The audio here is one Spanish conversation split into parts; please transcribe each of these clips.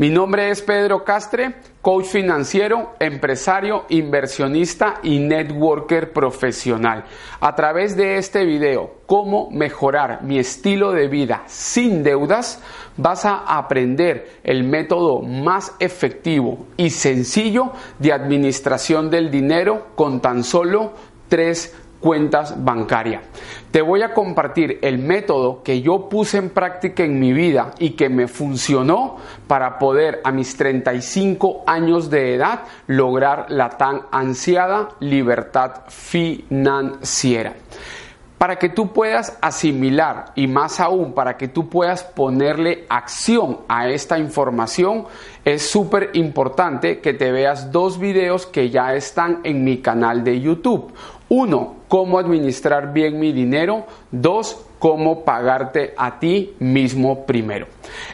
Mi nombre es Pedro Castre, coach financiero, empresario, inversionista y networker profesional. A través de este video, cómo mejorar mi estilo de vida sin deudas, vas a aprender el método más efectivo y sencillo de administración del dinero con tan solo tres cuentas bancarias. Te voy a compartir el método que yo puse en práctica en mi vida y que me funcionó para poder a mis 35 años de edad lograr la tan ansiada libertad financiera para que tú puedas asimilar y más aún para que tú puedas ponerle acción a esta información, es súper importante que te veas dos videos que ya están en mi canal de YouTube. Uno, cómo administrar bien mi dinero. Dos, cómo pagarte a ti mismo primero.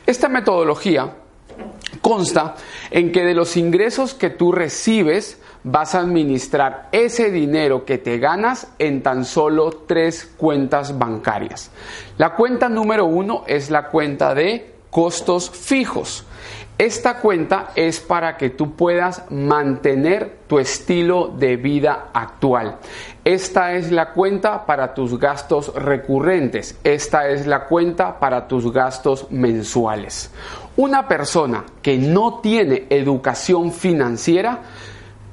Esta metodología consta en que de los ingresos que tú recibes, vas a administrar ese dinero que te ganas en tan solo tres cuentas bancarias. La cuenta número uno es la cuenta de costos fijos. Esta cuenta es para que tú puedas mantener tu estilo de vida actual. Esta es la cuenta para tus gastos recurrentes. Esta es la cuenta para tus gastos mensuales. Una persona que no tiene educación financiera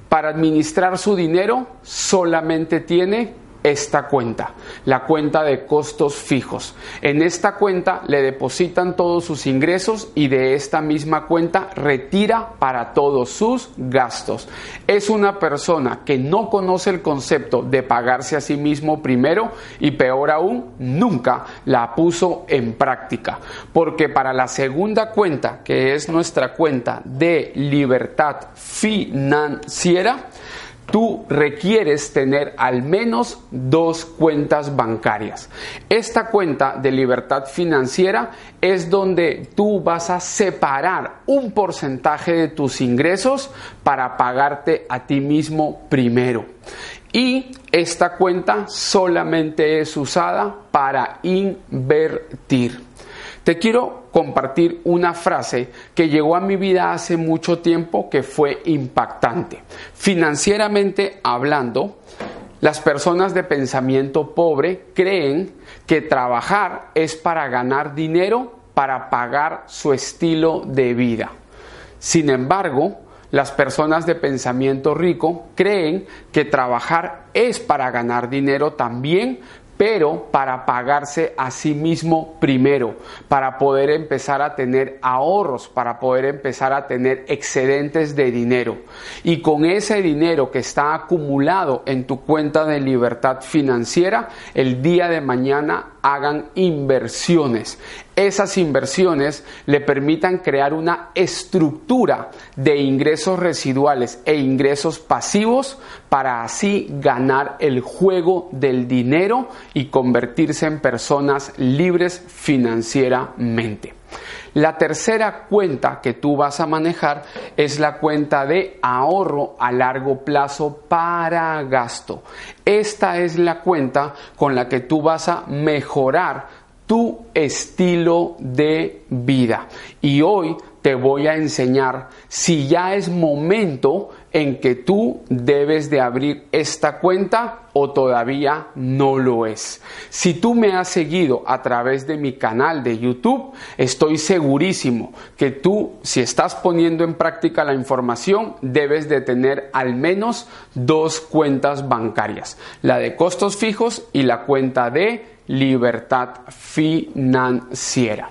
para administrar su dinero solamente tiene esta cuenta, la cuenta de costos fijos. En esta cuenta le depositan todos sus ingresos y de esta misma cuenta retira para todos sus gastos. Es una persona que no conoce el concepto de pagarse a sí mismo primero y peor aún, nunca la puso en práctica. Porque para la segunda cuenta, que es nuestra cuenta de libertad financiera, tú requieres tener al menos dos cuentas bancarias. Esta cuenta de libertad financiera es donde tú vas a separar un porcentaje de tus ingresos para pagarte a ti mismo primero. Y esta cuenta solamente es usada para invertir. Te quiero compartir una frase que llegó a mi vida hace mucho tiempo que fue impactante. Financieramente hablando, las personas de pensamiento pobre creen que trabajar es para ganar dinero para pagar su estilo de vida. Sin embargo, las personas de pensamiento rico creen que trabajar es para ganar dinero también, pero para pagarse a sí mismo primero, para poder empezar a tener ahorros, para poder empezar a tener excedentes de dinero. Y con ese dinero que está acumulado en tu cuenta de libertad financiera, el día de mañana hagan inversiones. Esas inversiones le permitan crear una estructura de ingresos residuales e ingresos pasivos para así ganar el juego del dinero y convertirse en personas libres financieramente. La tercera cuenta que tú vas a manejar es la cuenta de ahorro a largo plazo para gasto. Esta es la cuenta con la que tú vas a mejorar tu estilo de vida. Y hoy te voy a enseñar si ya es momento en que tú debes de abrir esta cuenta o todavía no lo es. Si tú me has seguido a través de mi canal de YouTube, estoy segurísimo que tú, si estás poniendo en práctica la información, debes de tener al menos dos cuentas bancarias, la de costos fijos y la cuenta de libertad financiera.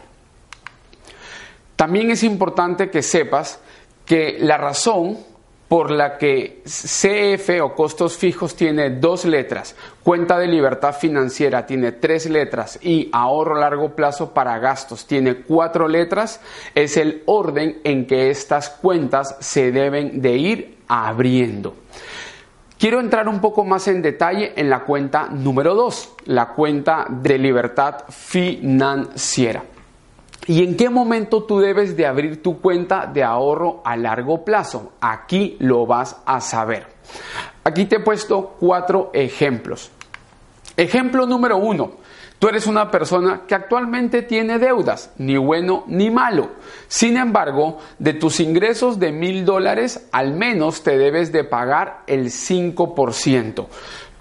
También es importante que sepas que la razón por la que CF o costos fijos tiene dos letras, cuenta de libertad financiera tiene tres letras y ahorro a largo plazo para gastos tiene cuatro letras, es el orden en que estas cuentas se deben de ir abriendo. Quiero entrar un poco más en detalle en la cuenta número 2, la cuenta de libertad financiera. ¿Y en qué momento tú debes de abrir tu cuenta de ahorro a largo plazo? Aquí lo vas a saber. Aquí te he puesto cuatro ejemplos. Ejemplo número uno. Tú eres una persona que actualmente tiene deudas, ni bueno ni malo. Sin embargo, de tus ingresos de mil dólares, al menos te debes de pagar el 5%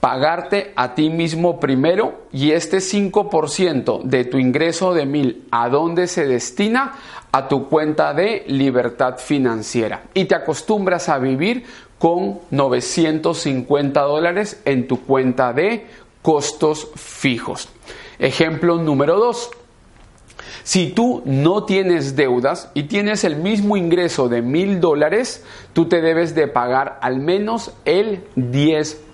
pagarte a ti mismo primero y este 5% de tu ingreso de mil, ¿a dónde se destina? A tu cuenta de libertad financiera. Y te acostumbras a vivir con 950 dólares en tu cuenta de costos fijos. Ejemplo número 2. Si tú no tienes deudas y tienes el mismo ingreso de mil dólares, tú te debes de pagar al menos el 10%.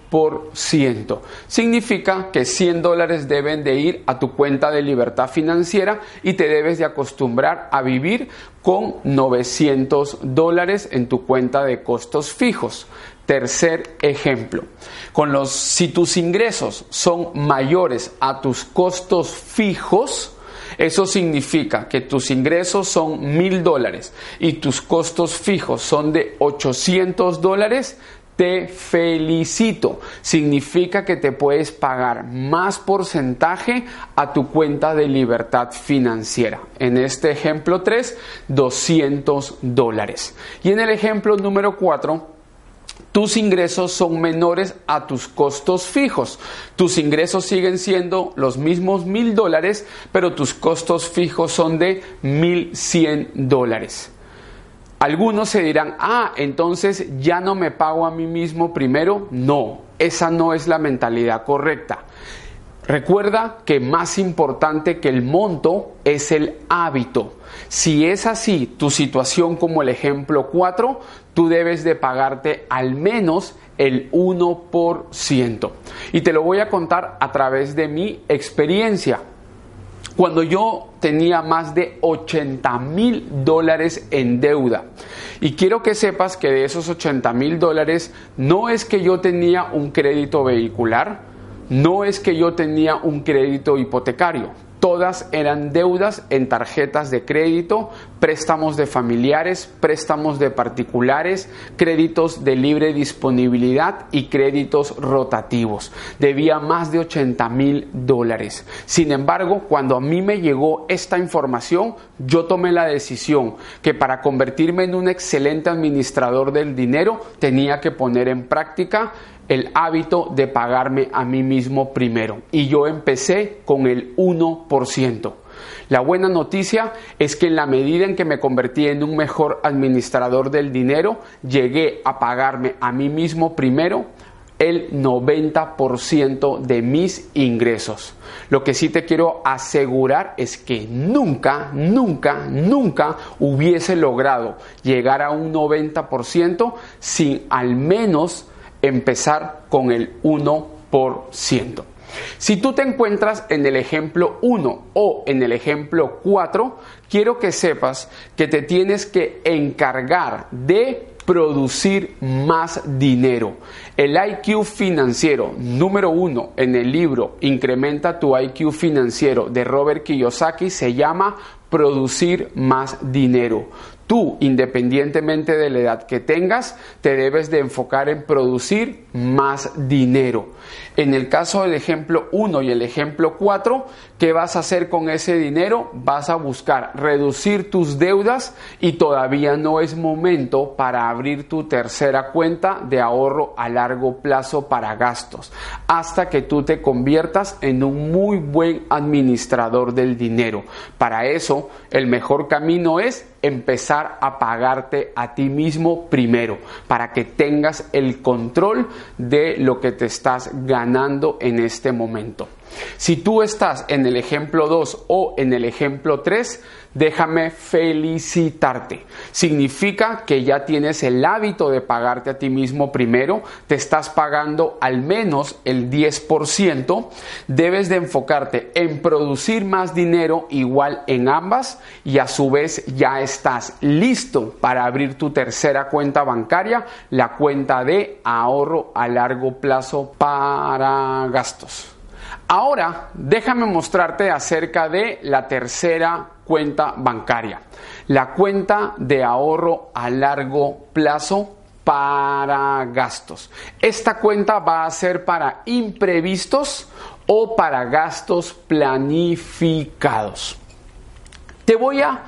Significa que 100 dólares deben de ir a tu cuenta de libertad financiera y te debes de acostumbrar a vivir con 900 dólares en tu cuenta de costos fijos. Tercer ejemplo, con los, si tus ingresos son mayores a tus costos fijos, eso significa que tus ingresos son mil dólares y tus costos fijos son de 800 dólares, te felicito. Significa que te puedes pagar más porcentaje a tu cuenta de libertad financiera. En este ejemplo 3, 200 dólares. Y en el ejemplo número 4, tus ingresos son menores a tus costos fijos. Tus ingresos siguen siendo los mismos mil dólares, pero tus costos fijos son de mil cien dólares. Algunos se dirán, ah, entonces ya no me pago a mí mismo primero. No, esa no es la mentalidad correcta. Recuerda que más importante que el monto es el hábito. Si es así tu situación como el ejemplo 4, tú debes de pagarte al menos el 1%. Y te lo voy a contar a través de mi experiencia. Cuando yo tenía más de 80 mil dólares en deuda. Y quiero que sepas que de esos 80 mil dólares no es que yo tenía un crédito vehicular, no es que yo tenía un crédito hipotecario, Todas eran deudas en tarjetas de crédito, préstamos de familiares, préstamos de particulares, créditos de libre disponibilidad y créditos rotativos. Debía más de 80 mil dólares. Sin embargo, cuando a mí me llegó esta información, yo tomé la decisión que para convertirme en un excelente administrador del dinero tenía que poner en práctica el hábito de pagarme a mí mismo primero. Y yo empecé con el 1%. La buena noticia es que en la medida en que me convertí en un mejor administrador del dinero, llegué a pagarme a mí mismo primero el 90% de mis ingresos. Lo que sí te quiero asegurar es que nunca, nunca, nunca hubiese logrado llegar a un 90% sin al menos empezar con el 1%. Si tú te encuentras en el ejemplo 1 o en el ejemplo 4, quiero que sepas que te tienes que encargar de producir más dinero. El IQ financiero número uno en el libro Incrementa tu IQ financiero de Robert Kiyosaki se llama producir más dinero. Tú, independientemente de la edad que tengas, te debes de enfocar en producir más dinero. En el caso del ejemplo 1 y el ejemplo 4, ¿qué vas a hacer con ese dinero? Vas a buscar reducir tus deudas y todavía no es momento para abrir tu tercera cuenta de ahorro a largo plazo para gastos, hasta que tú te conviertas en un muy buen administrador del dinero. Para eso, el mejor camino es empezar a pagarte a ti mismo primero, para que tengas el control de lo que te estás ganando en este momento. Si tú estás en el ejemplo 2 o en el ejemplo 3, déjame felicitarte. Significa que ya tienes el hábito de pagarte a ti mismo primero, te estás pagando al menos el 10%, debes de enfocarte en producir más dinero igual en ambas y a su vez ya estás listo para abrir tu tercera cuenta bancaria, la cuenta de ahorro a largo plazo para gastos. Ahora, déjame mostrarte acerca de la tercera cuenta bancaria, la cuenta de ahorro a largo plazo para gastos. Esta cuenta va a ser para imprevistos o para gastos planificados. Te voy a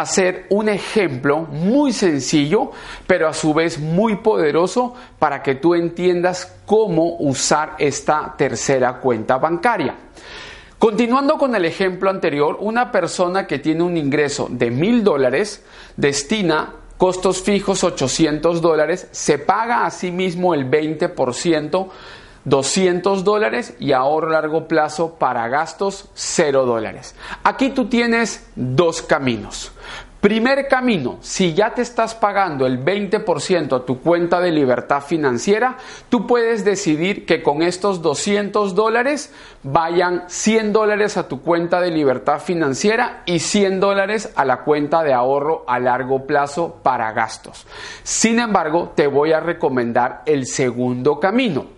hacer un ejemplo muy sencillo, pero a su vez muy poderoso para que tú entiendas cómo usar esta tercera cuenta bancaria. Continuando con el ejemplo anterior, una persona que tiene un ingreso de mil dólares destina costos fijos 800 dólares, se paga a sí mismo el 20%, 200 dólares y ahorro a largo plazo para gastos 0 dólares. Aquí tú tienes dos caminos. Primer camino, si ya te estás pagando el 20% a tu cuenta de libertad financiera, tú puedes decidir que con estos 200 dólares vayan 100 dólares a tu cuenta de libertad financiera y 100 dólares a la cuenta de ahorro a largo plazo para gastos. Sin embargo, te voy a recomendar el segundo camino.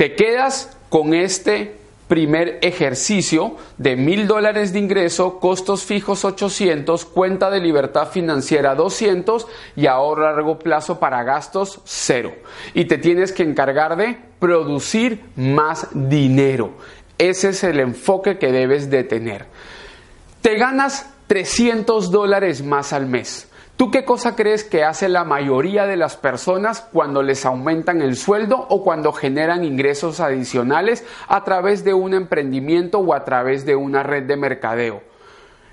Te quedas con este primer ejercicio de mil dólares de ingreso, costos fijos 800, cuenta de libertad financiera 200 y ahorro a largo plazo para gastos cero. Y te tienes que encargar de producir más dinero. Ese es el enfoque que debes de tener. Te ganas 300 dólares más al mes. ¿Tú qué cosa crees que hace la mayoría de las personas cuando les aumentan el sueldo o cuando generan ingresos adicionales a través de un emprendimiento o a través de una red de mercadeo?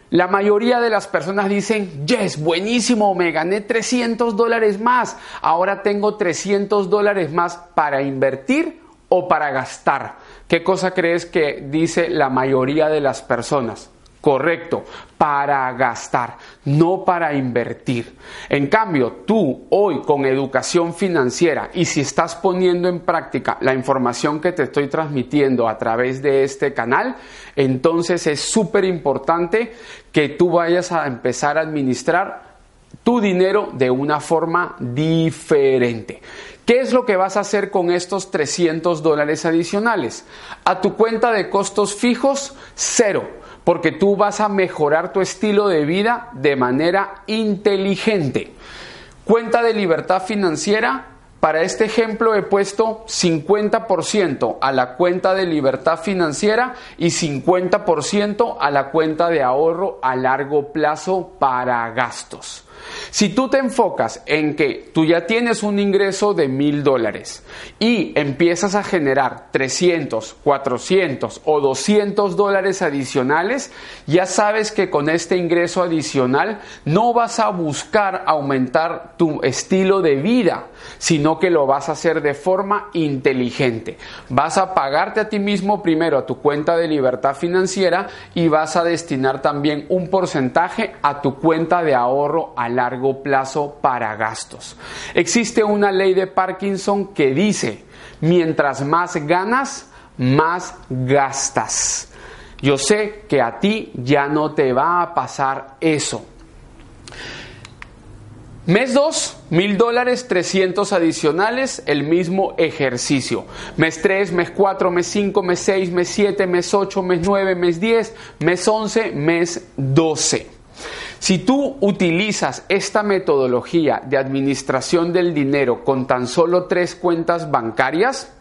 La mayoría de las personas dicen, yes, buenísimo, me gané 300 dólares más, ahora tengo 300 dólares más para invertir o para gastar. ¿Qué cosa crees que dice la mayoría de las personas? Correcto, para gastar, no para invertir. En cambio, tú hoy con educación financiera y si estás poniendo en práctica la información que te estoy transmitiendo a través de este canal, entonces es súper importante que tú vayas a empezar a administrar tu dinero de una forma diferente. ¿Qué es lo que vas a hacer con estos 300 dólares adicionales? A tu cuenta de costos fijos, cero porque tú vas a mejorar tu estilo de vida de manera inteligente. Cuenta de libertad financiera, para este ejemplo he puesto 50% a la cuenta de libertad financiera y 50% a la cuenta de ahorro a largo plazo para gastos. Si tú te enfocas en que tú ya tienes un ingreso de mil dólares y empiezas a generar 300, 400 o 200 dólares adicionales, ya sabes que con este ingreso adicional no vas a buscar aumentar tu estilo de vida, sino que lo vas a hacer de forma inteligente. Vas a pagarte a ti mismo primero a tu cuenta de libertad financiera y vas a destinar también un porcentaje a tu cuenta de ahorro largo plazo para gastos. Existe una ley de Parkinson que dice, mientras más ganas, más gastas. Yo sé que a ti ya no te va a pasar eso. Mes 2, mil dólares, 300 adicionales, el mismo ejercicio. Mes 3, mes 4, mes 5, mes 6, mes 7, mes 8, mes 9, mes 10, mes 11, mes 12. Si tú utilizas esta metodología de administración del dinero con tan solo tres cuentas bancarias,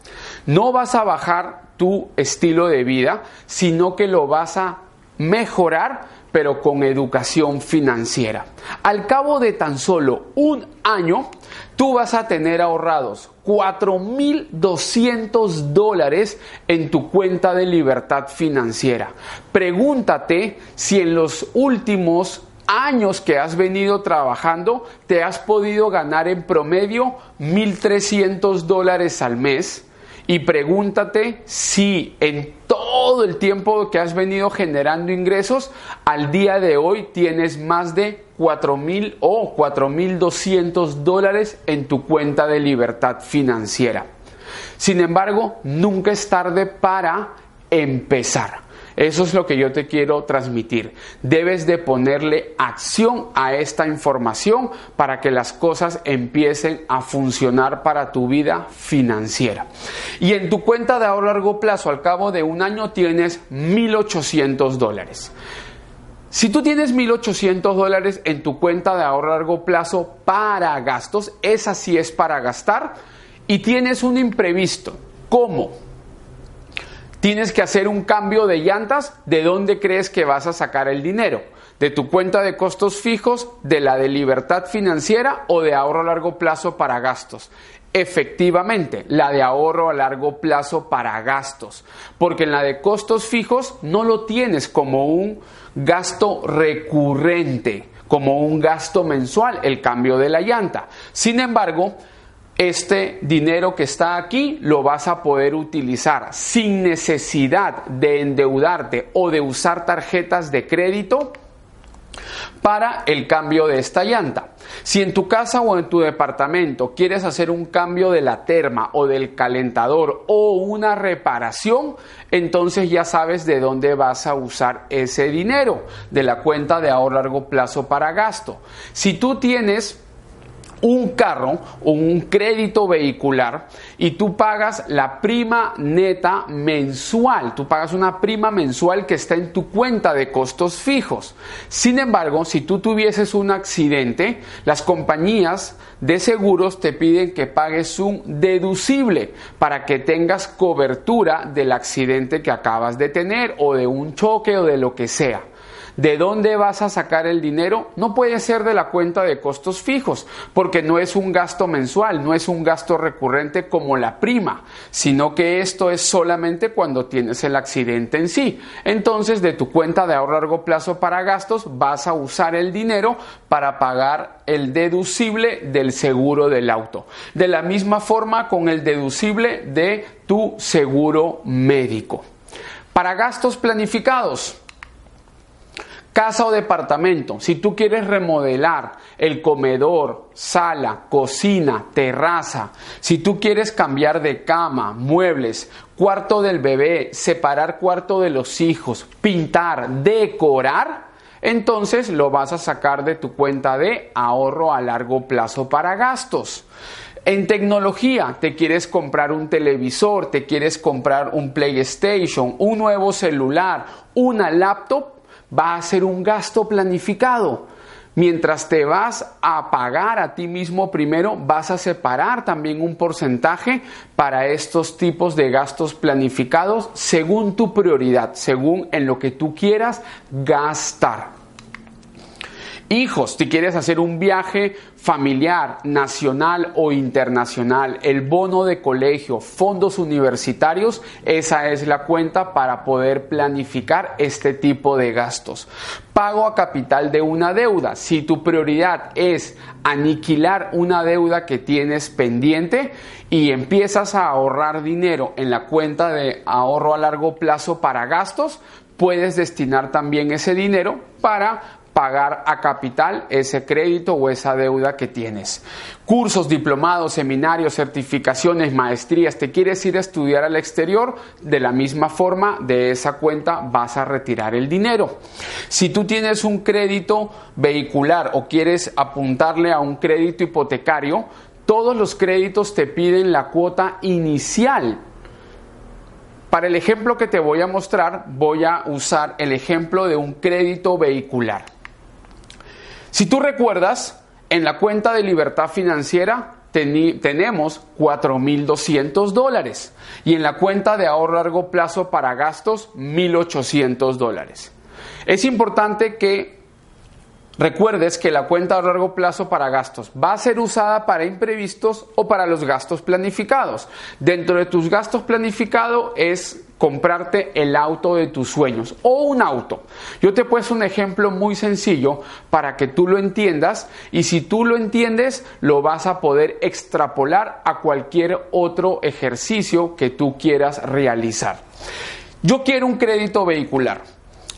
no vas a bajar tu estilo de vida, sino que lo vas a mejorar, pero con educación financiera. Al cabo de tan solo un año, tú vas a tener ahorrados 4.200 dólares en tu cuenta de libertad financiera. Pregúntate si en los últimos años que has venido trabajando, te has podido ganar en promedio 1.300 dólares al mes. Y pregúntate si en todo el tiempo que has venido generando ingresos, al día de hoy tienes más de 4.000 o 4.200 dólares en tu cuenta de libertad financiera. Sin embargo, nunca es tarde para empezar. Eso es lo que yo te quiero transmitir. Debes de ponerle acción a esta información para que las cosas empiecen a funcionar para tu vida financiera. Y en tu cuenta de ahorro a largo plazo, al cabo de un año, tienes 1.800 dólares. Si tú tienes 1.800 dólares en tu cuenta de ahorro a largo plazo para gastos, esa sí es para gastar, y tienes un imprevisto, ¿cómo? Tienes que hacer un cambio de llantas, ¿de dónde crees que vas a sacar el dinero? ¿De tu cuenta de costos fijos, de la de libertad financiera o de ahorro a largo plazo para gastos? Efectivamente, la de ahorro a largo plazo para gastos, porque en la de costos fijos no lo tienes como un gasto recurrente, como un gasto mensual, el cambio de la llanta. Sin embargo, este dinero que está aquí lo vas a poder utilizar sin necesidad de endeudarte o de usar tarjetas de crédito para el cambio de esta llanta. Si en tu casa o en tu departamento quieres hacer un cambio de la terma o del calentador o una reparación, entonces ya sabes de dónde vas a usar ese dinero, de la cuenta de ahorro largo plazo para gasto. Si tú tienes un carro o un crédito vehicular y tú pagas la prima neta mensual, tú pagas una prima mensual que está en tu cuenta de costos fijos. Sin embargo, si tú tuvieses un accidente, las compañías de seguros te piden que pagues un deducible para que tengas cobertura del accidente que acabas de tener o de un choque o de lo que sea. ¿De dónde vas a sacar el dinero? No puede ser de la cuenta de costos fijos, porque no es un gasto mensual, no es un gasto recurrente como la prima, sino que esto es solamente cuando tienes el accidente en sí. Entonces, de tu cuenta de ahorro a largo plazo para gastos, vas a usar el dinero para pagar el deducible del seguro del auto. De la misma forma con el deducible de tu seguro médico. Para gastos planificados, Casa o departamento, si tú quieres remodelar el comedor, sala, cocina, terraza, si tú quieres cambiar de cama, muebles, cuarto del bebé, separar cuarto de los hijos, pintar, decorar, entonces lo vas a sacar de tu cuenta de ahorro a largo plazo para gastos. En tecnología, te quieres comprar un televisor, te quieres comprar un PlayStation, un nuevo celular, una laptop, va a ser un gasto planificado. Mientras te vas a pagar a ti mismo primero, vas a separar también un porcentaje para estos tipos de gastos planificados según tu prioridad, según en lo que tú quieras gastar. Hijos, si quieres hacer un viaje familiar, nacional o internacional, el bono de colegio, fondos universitarios, esa es la cuenta para poder planificar este tipo de gastos. Pago a capital de una deuda. Si tu prioridad es aniquilar una deuda que tienes pendiente y empiezas a ahorrar dinero en la cuenta de ahorro a largo plazo para gastos, puedes destinar también ese dinero para pagar a capital ese crédito o esa deuda que tienes. Cursos, diplomados, seminarios, certificaciones, maestrías, te quieres ir a estudiar al exterior, de la misma forma de esa cuenta vas a retirar el dinero. Si tú tienes un crédito vehicular o quieres apuntarle a un crédito hipotecario, todos los créditos te piden la cuota inicial para el ejemplo que te voy a mostrar, voy a usar el ejemplo de un crédito vehicular. Si tú recuerdas, en la cuenta de libertad financiera tenemos 4.200 dólares y en la cuenta de ahorro a largo plazo para gastos 1.800 dólares. Es importante que Recuerdes que la cuenta a largo plazo para gastos va a ser usada para imprevistos o para los gastos planificados. Dentro de tus gastos planificados es comprarte el auto de tus sueños o un auto. Yo te he puesto un ejemplo muy sencillo para que tú lo entiendas y si tú lo entiendes lo vas a poder extrapolar a cualquier otro ejercicio que tú quieras realizar. Yo quiero un crédito vehicular.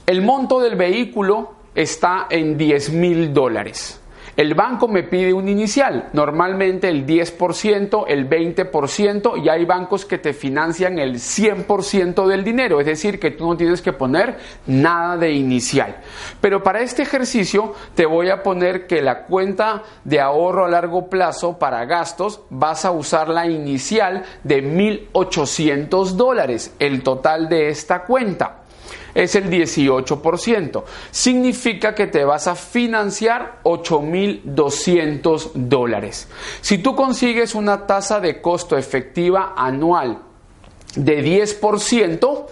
El monto del vehículo está en 10 mil dólares. El banco me pide un inicial, normalmente el 10%, el 20% y hay bancos que te financian el 100% del dinero, es decir, que tú no tienes que poner nada de inicial. Pero para este ejercicio te voy a poner que la cuenta de ahorro a largo plazo para gastos vas a usar la inicial de 1.800 dólares, el total de esta cuenta es el 18%. Significa que te vas a financiar 8.200 dólares. Si tú consigues una tasa de costo efectiva anual de 10%,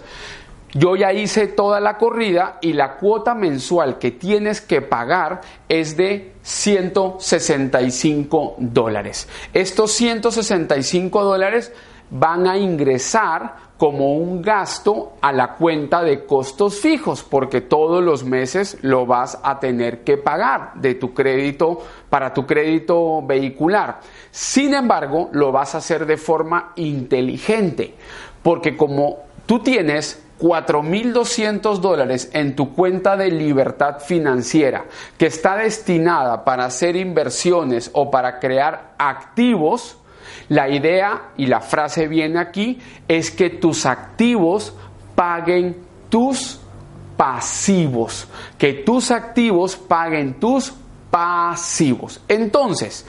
yo ya hice toda la corrida y la cuota mensual que tienes que pagar es de 165 dólares. Estos 165 dólares van a ingresar como un gasto a la cuenta de costos fijos, porque todos los meses lo vas a tener que pagar de tu crédito para tu crédito vehicular. Sin embargo, lo vas a hacer de forma inteligente, porque como tú tienes 4.200 dólares en tu cuenta de libertad financiera que está destinada para hacer inversiones o para crear activos, la idea y la frase viene aquí es que tus activos paguen tus pasivos, que tus activos paguen tus pasivos. Entonces,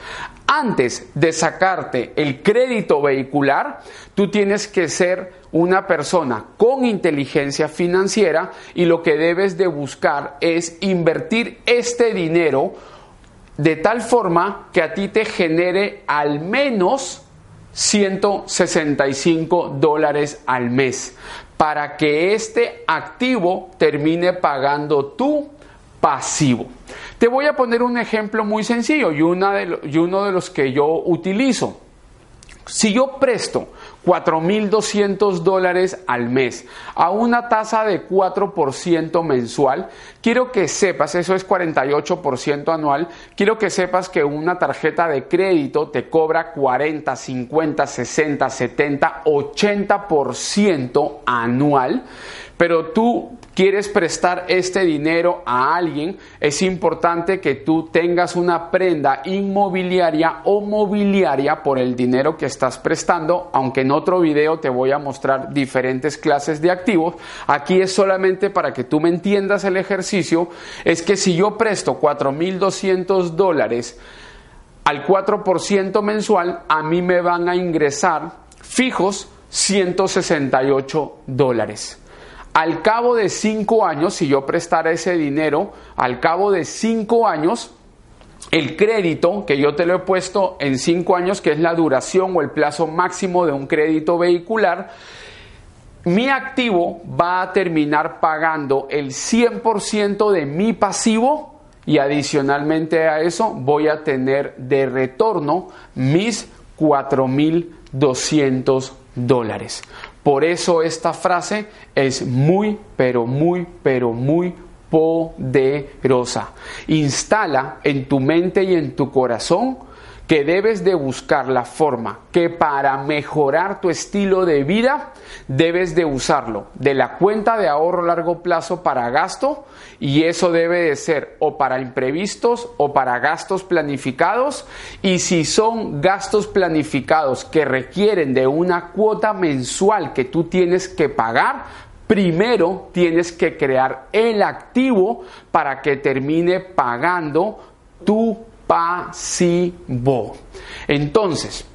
antes de sacarte el crédito vehicular, tú tienes que ser una persona con inteligencia financiera y lo que debes de buscar es invertir este dinero de tal forma que a ti te genere al menos 165 dólares al mes para que este activo termine pagando tu pasivo. Te voy a poner un ejemplo muy sencillo y, uno de los que yo utilizo. Si yo presto 4.200 dólares al mes a una tasa de 4% mensual, quiero que sepas, eso es 48% anual, quiero que sepas que una tarjeta de crédito te cobra 40, 50, 60, 70, 80% anual, pero tú quieres prestar este dinero a alguien, es importante que tú tengas una prenda inmobiliaria o mobiliaria por el dinero que estás prestando, aunque en otro video te voy a mostrar diferentes clases de activos. Aquí es solamente para que tú me entiendas el ejercicio, es que si yo presto 4.200 dólares al 4% mensual, a mí me van a ingresar fijos 168 dólares. Al cabo de cinco años, si yo prestara ese dinero, al cabo de cinco años, el crédito que yo te lo he puesto en cinco años, que es la duración o el plazo máximo de un crédito vehicular, mi activo va a terminar pagando el 100% de mi pasivo y adicionalmente a eso voy a tener de retorno mis 4.200 dólares. Por eso esta frase es muy, pero muy, pero muy poderosa. Instala en tu mente y en tu corazón que debes de buscar la forma que para mejorar tu estilo de vida debes de usarlo de la cuenta de ahorro a largo plazo para gasto y eso debe de ser o para imprevistos o para gastos planificados y si son gastos planificados que requieren de una cuota mensual que tú tienes que pagar primero tienes que crear el activo para que termine pagando tu pasivo. Entonces,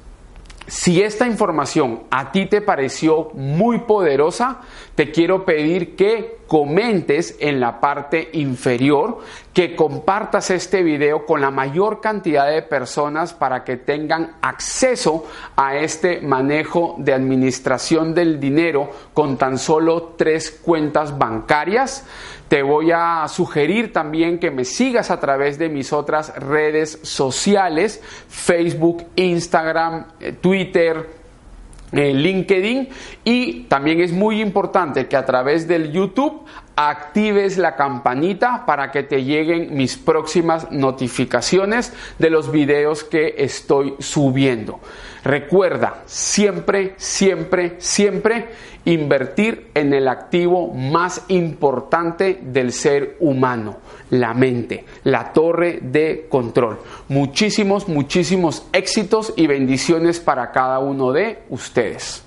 si esta información a ti te pareció muy poderosa, te quiero pedir que comentes en la parte inferior, que compartas este video con la mayor cantidad de personas para que tengan acceso a este manejo de administración del dinero con tan solo tres cuentas bancarias. Te voy a sugerir también que me sigas a través de mis otras redes sociales, Facebook, Instagram, eh, Twitter, LinkedIn. Y también es muy importante que a través del YouTube actives la campanita para que te lleguen mis próximas notificaciones de los videos que estoy subiendo. Recuerda siempre, siempre, siempre invertir en el activo más importante del ser humano, la mente, la torre de control. Muchísimos, muchísimos éxitos y bendiciones para cada uno de ustedes.